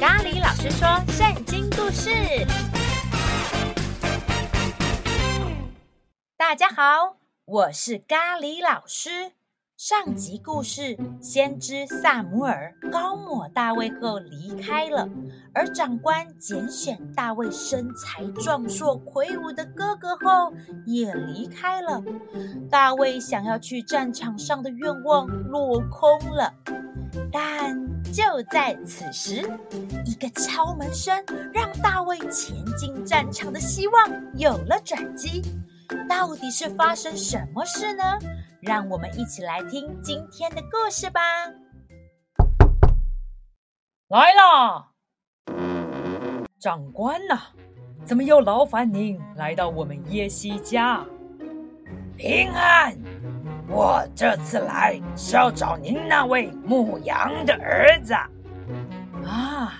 咖喱老师说圣经故事。大家好，我是咖喱老师。上集故事，先知撒母尔高抹大卫后离开了，而长官拣选大卫身材壮硕、魁梧的哥哥后也离开了。大卫想要去战场上的愿望落空了。但就在此时，一个敲门声让大卫前进战场的希望有了转机。到底是发生什么事呢？让我们一起来听今天的故事吧。来啦，长官呐，怎么又劳烦您来到我们耶西家？平安，我这次来是要找您那位牧羊的儿子。啊，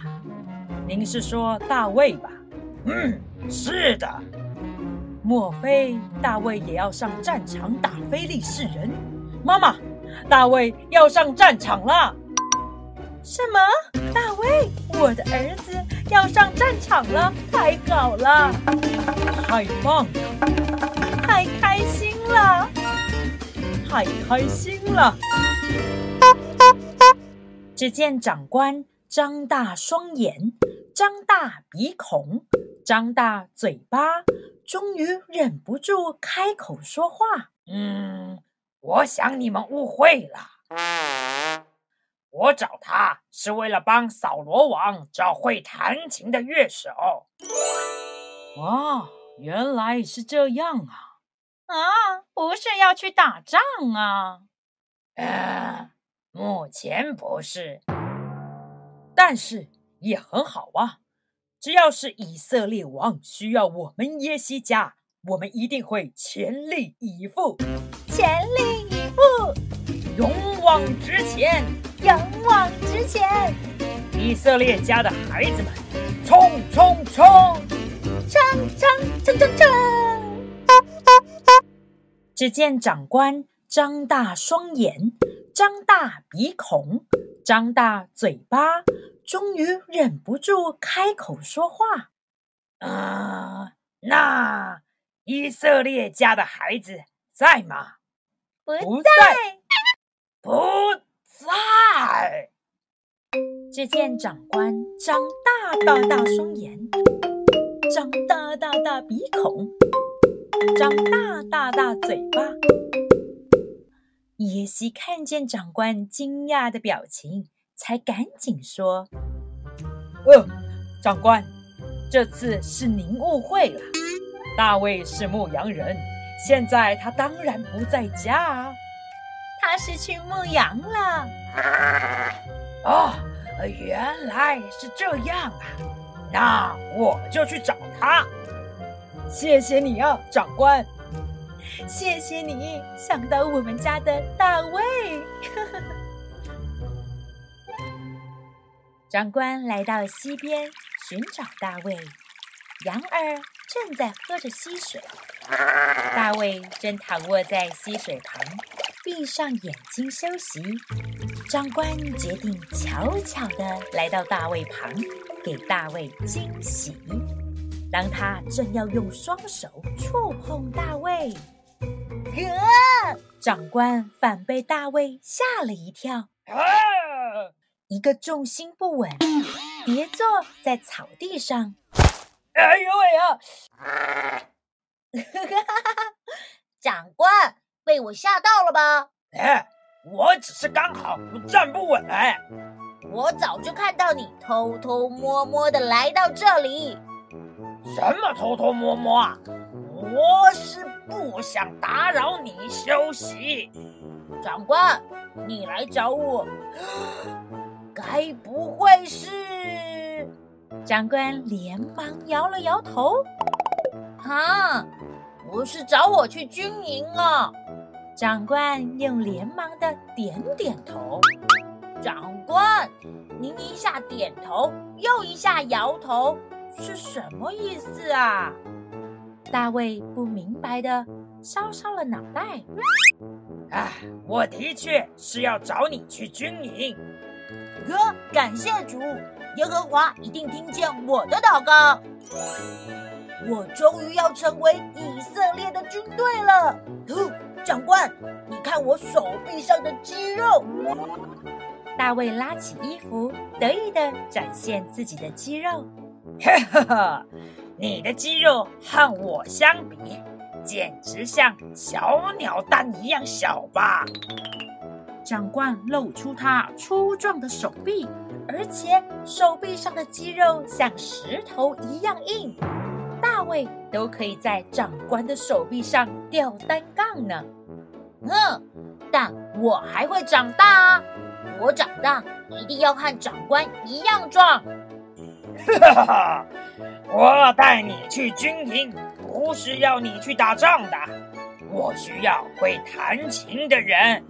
您是说大卫吧？嗯，是的。莫非大卫也要上战场打非利士人？妈妈，大卫要上战场了！什么？大卫，我的儿子要上战场了！太好了！太棒了！太开心了！太开心了！只见长官张大双眼，张大鼻孔，张大嘴巴。终于忍不住开口说话：“嗯，我想你们误会了。我找他是为了帮扫罗王找会弹琴的乐手。”哦，原来是这样啊！啊，不是要去打仗啊？呃，目前不是，但是也很好啊。只要是以色列王需要我们耶西家，我们一定会全力以赴，全力以赴，勇往直前，勇往直前。以色列家的孩子们，冲冲冲，冲冲冲冲冲！只见长官张大双眼，张大鼻孔，张大嘴巴。终于忍不住开口说话：“啊，那以色列家的孩子在吗？不在，不在。”只见长官张大大大双眼，张大大大鼻孔，张大大大嘴巴。耶西看见长官惊讶的表情。才赶紧说：“呃，长官，这次是您误会了。大卫是牧羊人，现在他当然不在家啊。他是去牧羊了。哦，原来是这样啊！那我就去找他。谢谢你啊，长官。谢谢你想到我们家的大卫。”长官来到溪边寻找大卫，羊儿正在喝着溪水，大卫正躺卧在溪水旁，闭上眼睛休息。长官决定悄悄地来到大卫旁，给大卫惊喜。当他正要用双手触碰大卫，呃，长官反被大卫吓了一跳。一个重心不稳，跌坐在草地上。哎呦喂啊！长官被我吓到了吧？哎，我只是刚好站不稳哎。我早就看到你偷偷摸摸的来到这里。什么偷偷摸摸啊？我是不想打扰你休息。长官，你来找我。该不会是？长官连忙摇了摇头。啊，不是找我去军营啊！长官又连忙的点点头。长官，您一下点头，又一下摇头，是什么意思啊？大卫不明白的搔搔了脑袋。哎，我的确是要找你去军营。哥，感谢主，耶和华一定听见我的祷告。我终于要成为以色列的军队了。哦，长官，你看我手臂上的肌肉。大卫拉起衣服，得意的展现自己的肌肉。哈哈，你的肌肉和我相比，简直像小鸟蛋一样小吧？长官露出他粗壮的手臂，而且手臂上的肌肉像石头一样硬。大卫都可以在长官的手臂上吊单杠呢。嗯，但我还会长大啊！我长大一定要和长官一样壮。哈哈，我带你去军营，不是要你去打仗的。我需要会弹琴的人。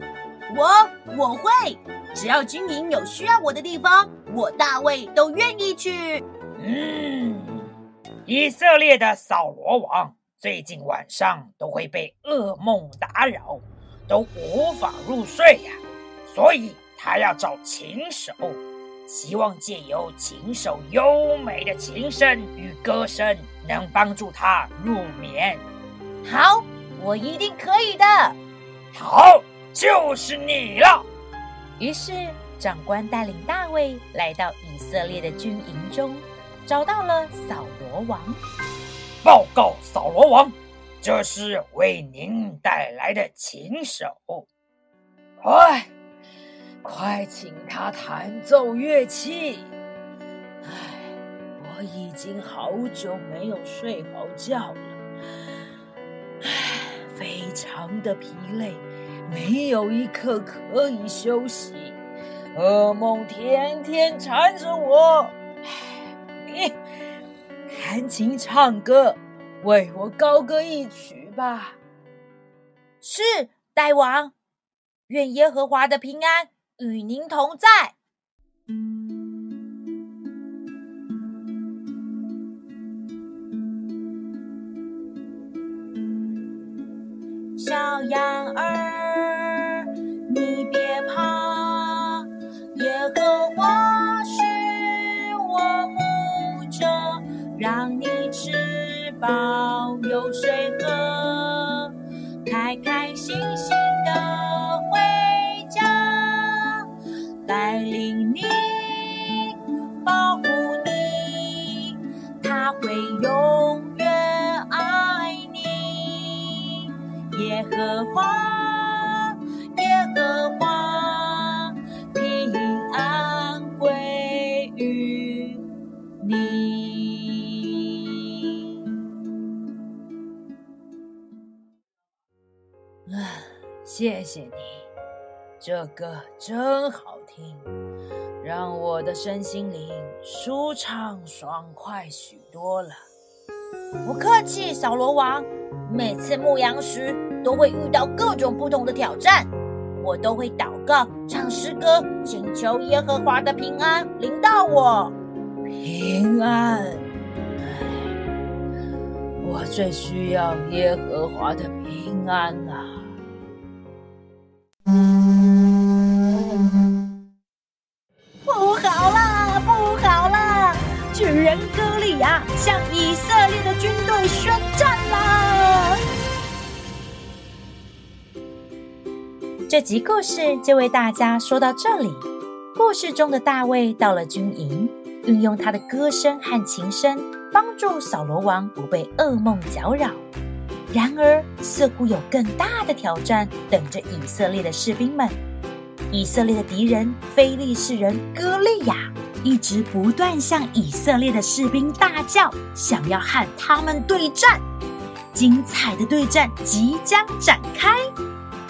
我我会，只要军营有需要我的地方，我大卫都愿意去。嗯，以色列的扫罗王最近晚上都会被噩梦打扰，都无法入睡呀，所以他要找琴手。希望借由琴手优美的琴声与歌声，能帮助他入眠。好，我一定可以的。好，就是你了。于是长官带领大卫来到以色列的军营中，找到了扫罗王。报告扫罗王，这是为您带来的琴手。哎。快请他弹奏乐器！唉，我已经好久没有睡好觉了，唉，非常的疲累，没有一刻可以休息，噩梦天天缠着我。你弹琴唱歌，为我高歌一曲吧。是，大王，愿耶和华的平安。与您同在。小羊儿，你别怕，耶和华是我牧者，让你吃饱有水喝，开开心心的。带领你，保护你，他会永远爱你。耶和华，耶和华，平安归于你。啊，谢谢你。这歌真好听，让我的身心灵舒畅爽快许多了。不客气，扫罗王。每次牧羊时都会遇到各种不同的挑战，我都会祷告、唱诗歌，请求耶和华的平安临到我。平安，我最需要耶和华的平安巨人哥利亚。向以色列的军队宣战啦！这集故事就为大家说到这里。故事中的大卫到了军营，运用他的歌声和琴声，帮助扫罗王不被噩梦搅扰。然而，似乎有更大的挑战等着以色列的士兵们。以色列的敌人非利士人歌利亚。一直不断向以色列的士兵大叫，想要和他们对战。精彩的对战即将展开，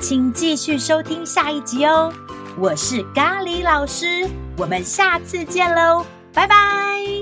请继续收听下一集哦。我是咖喱老师，我们下次见喽，拜拜。